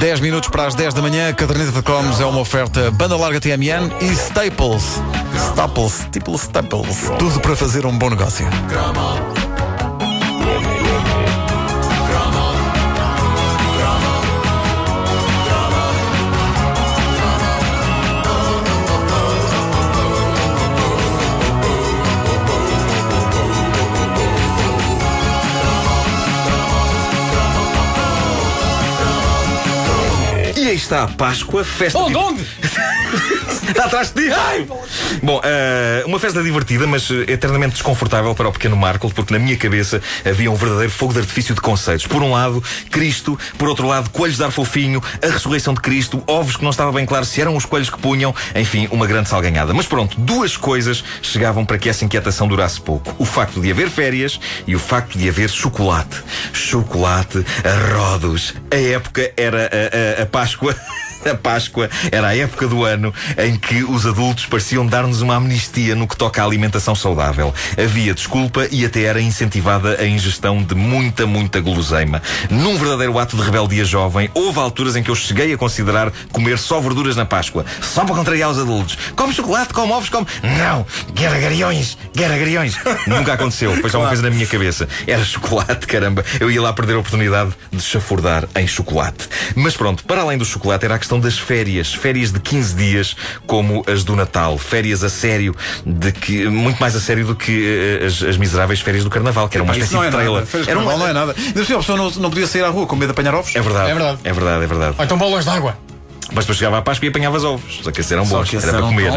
10 minutos para as 10 da manhã, caderneta de cromos é uma oferta banda larga TMN e Staples. Staples, tipo Staples. Tudo para fazer um bom negócio. Está a Páscoa, festa. Onde? Onde? Está atrás de ti! Ai! Bom, eh, uma festa divertida, mas eh, eternamente desconfortável para o pequeno Marco, porque na minha cabeça havia um verdadeiro fogo de artifício de conceitos. Por um lado, Cristo, por outro lado, coelhos de ar fofinho, a ressurreição de Cristo, ovos que não estava bem claro se eram os coelhos que punham, enfim, uma grande salganhada. Mas pronto, duas coisas chegavam para que essa inquietação durasse pouco: o facto de haver férias e o facto de haver chocolate. Chocolate a rodos. A época era a, a, a Páscoa. A Páscoa era a época do ano em que os adultos pareciam dar-nos uma amnistia no que toca à alimentação saudável. Havia desculpa e até era incentivada a ingestão de muita, muita guloseima. Num verdadeiro ato de rebeldia jovem, houve alturas em que eu cheguei a considerar comer só verduras na Páscoa, só para contrariar os adultos. Come chocolate, come ovos, come. Não! Guerra gariões! Guerra gariões! Nunca aconteceu, foi só uma coisa na minha cabeça. Era chocolate, caramba. Eu ia lá perder a oportunidade de chafurdar em chocolate. Mas pronto, para além do chocolate, era a questão das férias. Férias de 15 dias, como as do Natal. Férias a sério, de que, muito mais a sério do que eh, as, as miseráveis férias do Carnaval, que era uma espécie não é de trailer. nada. De Era um- carnaval não é nada. A pessoa não, não podia sair à rua com medo de apanhar ovos. É verdade. É verdade. É verdade, é verdade. Ou então bolas de água. Mas depois chegava a Páscoa e apanhavas ovos. Só que esses eram bons. que era para comer.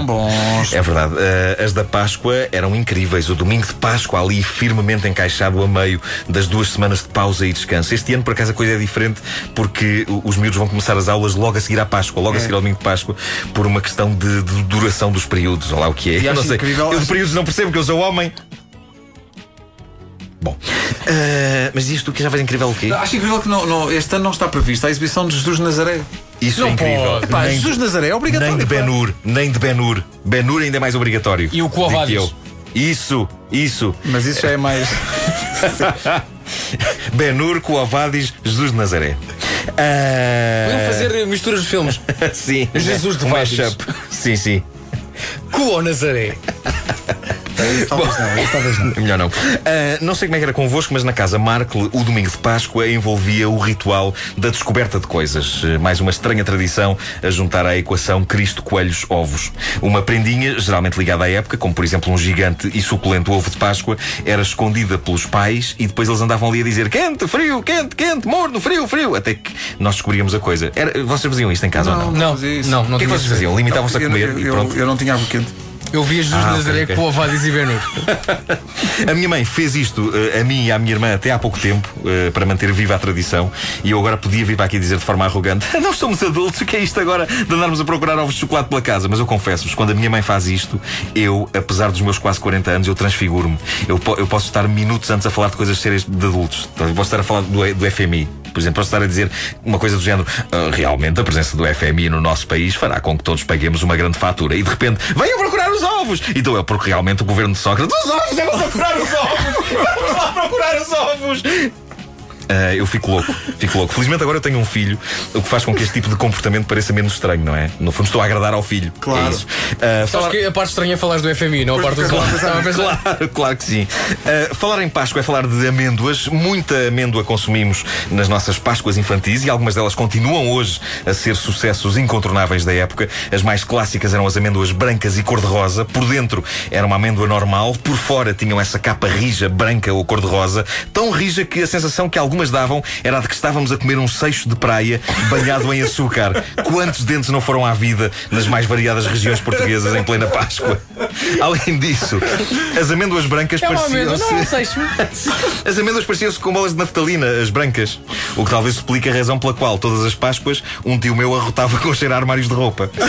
É verdade. Eh, as da Páscoa eram incríveis. O domingo de Páscoa ali firmemente encaixado a meio das duas semanas de pausa e descanso. Este ano, por acaso, a coisa é diferente porque os miúdos vão começar as aulas logo a seguir à Páscoa, logo a seguir ao domingo de Páscoa, por uma questão de, de duração dos períodos. Olha lá o que é. E Eu não sei. incrível- Eu de períodos não percebo que eu sou homem. Bom. Eh, mas diz tu que já vais incrível o quê? Acho incrível que não, não- este ano não está prevista a exibição de Jesus de Nazaré. Isso Não é incrível. pode. Pá, Nem- Jesus de Nazaré é obrigatório. Nem de pá. Ben-Hur, nem de Ben-Hur. Ben-Hur ainda é mais obrigatório. E o Quo eu. Isso, isso. Mas isso já é mais. Ben-Hur, Coavadis, Jesus de Nazaré. Podiam fazer misturas de filmes. Sim. Jesus de Vadis. mashup. Sim, sim. Cuo Nazaré. Talvez não, isso talvez não. Melhor não. Ah, não sei como é que era convosco, mas na casa Markle, o domingo de Páscoa envolvia o ritual da descoberta de coisas. Eh, Mais uma estranha tradição a juntar à equação Cristo, coelhos, ovos. Uma prendinha, geralmente ligada à época, como por exemplo um gigante e suculento ovo de Páscoa, era escondida pelos pais e depois eles andavam ali a dizer quente, frio, quente, quente, morno, frio, frio, até que nós descobríamos a coisa. Era, vocês faziam isto em casa ou não? Não, fazia isso. não, O não que é que vocês faziam? Limitavam-se a Eu- comer eu, e eu- pronto. eu não tinha água quente. Eu via Jesus Ah, de Nazaré ok, ok. com o Avadis e Benur. A minha mãe fez isto eh, a mim e à minha irmã até há pouco tempo eh, para manter viva a tradição e eu agora podia vir para aqui dizer de forma arrogante nós somos adultos, o que é isto agora de andarmos a procurar ovos de chocolate pela casa? Mas eu confesso-vos, quando a minha mãe faz isto, eu, apesar dos meus quase 40 anos, eu transfiguro-me. Eu, eu posso estar minutos antes a falar de coisas sérias de adultos. Então, Eu posso estar a falar do, do FMI. Por exemplo, posso estar a dizer uma coisa do género "Ah, realmente a presença do FMI no nosso país fará com que todos paguemos uma grande fatura e de repente venham procurar os ovos! Então é porque realmente o governo de Sócrates os ovos! Eu vou procurar os ovos! Vamos lá procurar os ovos! Ah, eu fico louco, fico louco. Felizmente agora eu tenho um filho, o que faz com que este tipo de comportamento pareça menos estranho, não é? No fundo estou a agradar ao filho. Claro. É isso. Ah, falar- que a parte estranha é falar do FMI, não a parte do Claro, Estava a pensar. Claro, claro que sim. Uh, falar em Páscoa é falar de amêndoas. Muita amêndoa consumimos nas nossas Páscoas infantis e algumas delas continuam hoje a ser sucessos incontornáveis da época. As mais clássicas eram as amêndoas brancas e cor-de-rosa. Por dentro era uma amêndoa normal, por fora tinham essa capa rija, branca ou cor-de-rosa, tão rija que a sensação que algumas davam era a de que estávamos a comer um seixo de praia banhado em açúcar. Quantos dentes não foram à vida nas mais variadas regiões portuguesas em plena Páscoa? Além disso, as amêndoas brancas É é pareciam-se. seixo. As amêndoas pareciam-se com bolas de naftalina, as brancas. O que talvez explique a razão pela qual, todas as Páscoas, um tio meu arrotava com cheirar armários de roupa.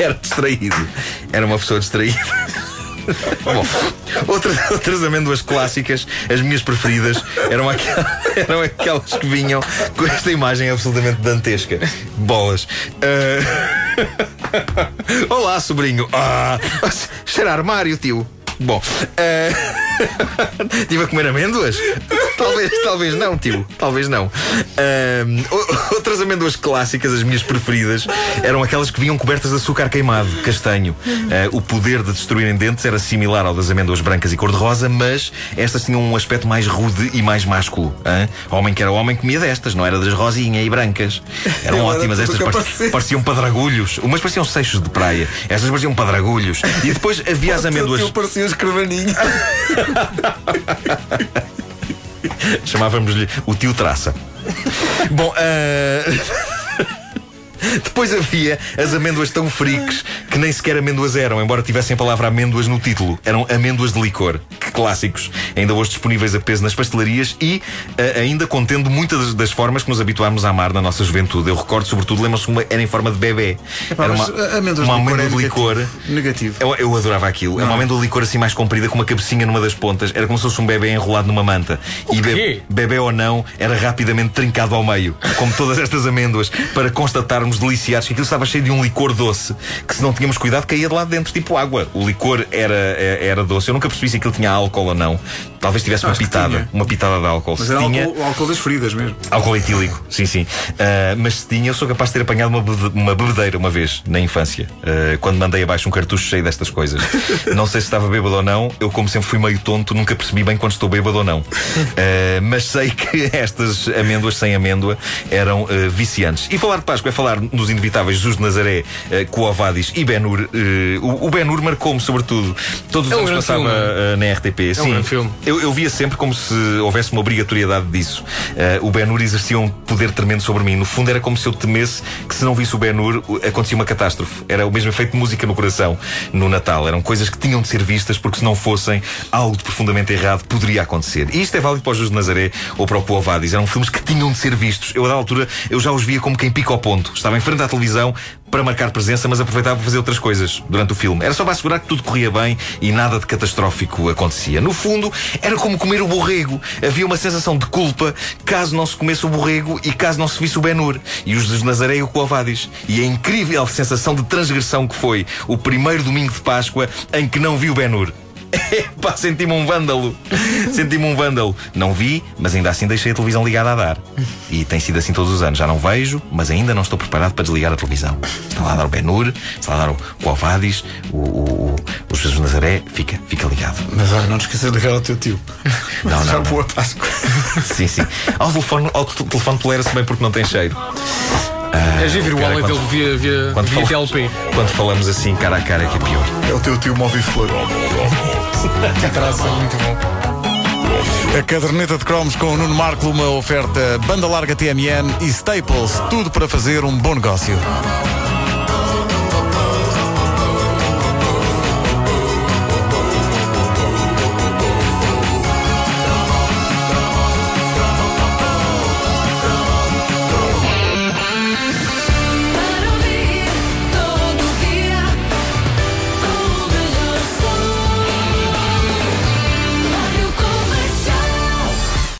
Era distraído. Era uma pessoa distraída. Bom, outras, outras amêndoas clássicas, as minhas preferidas, eram, aquelas, eram aquelas que vinham com esta imagem absolutamente dantesca. Bolas. Ah, Olá, sobrinho. Ah, cheira a armário, tio. Bom, ah, estive a comer amêndoas? talvez, talvez não, tio. Talvez não. O- outras amêndoas clássicas, as minhas preferidas, eram aquelas que vinham cobertas de açúcar queimado, castanho. Ah, o poder de destruírem dentes era similar ao das amêndoas brancas e cor-de-rosa, mas estas tinham um aspecto mais rude e mais másculo. hã? Homem que era homem comia destas, não era das rosinha e brancas. Eram Eu ótimas estas, pareciam, pareciam padragulhos. Umas pareciam seixos de praia, estas pareciam padragulhos. E depois havia as amêndoas. Eu parecia escravaninho. Chamávamos-lhe o tio Traça. Bom, ah, depois havia as amêndoas tão freaks que nem sequer amêndoas eram, embora tivessem a palavra amêndoas no título. Eram amêndoas de licor. Clássicos. Ainda hoje disponíveis a peso nas pastelarias e ah, ainda contendo muitas das, das formas que nos habituámos a amar na nossa juventude. Eu recordo, sobretudo, lembram-se uma era em forma de bebê. Era uma, amêndoas uma de licor amêndoa é de licor. negativo. Eu, eu adorava aquilo. É uma amêndoa de licor assim mais comprida, com uma cabecinha numa das pontas. Era como se fosse um bebê enrolado numa manta. e be- quê? bebê ou não, era rapidamente trincado ao meio. Como todas estas amêndoas, para constatarmos deliciados que aquilo estava cheio de um licor doce, que se não tínhamos cuidado, caía de lá dentro, tipo água. O licor era, é- era doce. Eu nunca percebi se aquilo tinha álcool ou não. Talvez tivesse uma pitada. Uma pitada de álcool. Mas se era tinha. álcool, álcool das feridas mesmo. Álcool etílico, sim, sim. Ah, mas se tinha, eu sou capaz de ter apanhado uma, bebe- uma bebedeira uma vez, na infância, ah, quando mandei abaixo um cartucho cheio destas coisas. Não sei se estava bêbado ou não, eu, como sempre fui meio tonto, nunca percebi bem quando estou bêbado ou não. Ah, mas sei que estas amêndoas sem amêndoa eram viciantes. E falar de Páscoa é falar nos inevitáveis Jesus de Nazaré, uh, Coavadis e Ben-Hur. Ah, o, o Ben-Hur marcou-me, sobretudo, todos os É anos passava filme. Ah, na RTP. sim, filme. eu, eu via sempre como se houvesse uma obrigatoriedade disso. Eh, o Ben-Hur exercia um poder tremendo sobre mim. No fundo, era como se eu temesse que se não visse o Ben-Hur, acontecia uma catástrofe. Era o mesmo efeito de música no coração no Natal. Eram coisas que tinham de ser vistas porque se não fossem, algo de profundamente errado poderia acontecer. E isto é válido para o Jesus de Nazaré ou para o Poavadis. Eram filmes que tinham de ser vistos. Eu, da altura, eu já os via como quem pica ao ponto. Estava em frente à televisão para marcar presença, mas aproveitava para fazer outras coisas durante o filme. Era só para assegurar que tudo corria bem e nada de catastrófico acontecia. No fundo, era como comer o borrego. Havia uma sensação de culpa caso não se comesse o borrego e caso não se visse o Ben-Hur e os de Nazaré e o Coavadis. E a incrível sensação de transgressão que foi o primeiro domingo de Páscoa em que não vi o Ben-Hur. Epá, senti-me um vândalo. Senti-me um vândalo. Não vi, mas ainda assim deixei a televisão ligada a dar. E tem sido assim todos os anos. Já não vejo, mas ainda não estou preparado para desligar a televisão. Está lá a dar o Ben-Hur, está lá a dar o, o Alvadis, o, o, o, Jesus Nazaré. Fica, fica ligado. Mas olha, não te esqueças de ligar ao teu tio. Não, não, Já não. boa Páscoa. Sim, sim. Ao telefone, ao telefone tolera-se bem porque não tem cheiro. É giro o quando- dele via, via, Quando, via falamos- TLP. quando falamos assim cara a cara é que é pior. É o teu tio móvel flor. Traça muito bom. A caderneta de cromos com o Nuno Marco, uma oferta banda larga TMN e Staples. Tudo para fazer um bom negócio.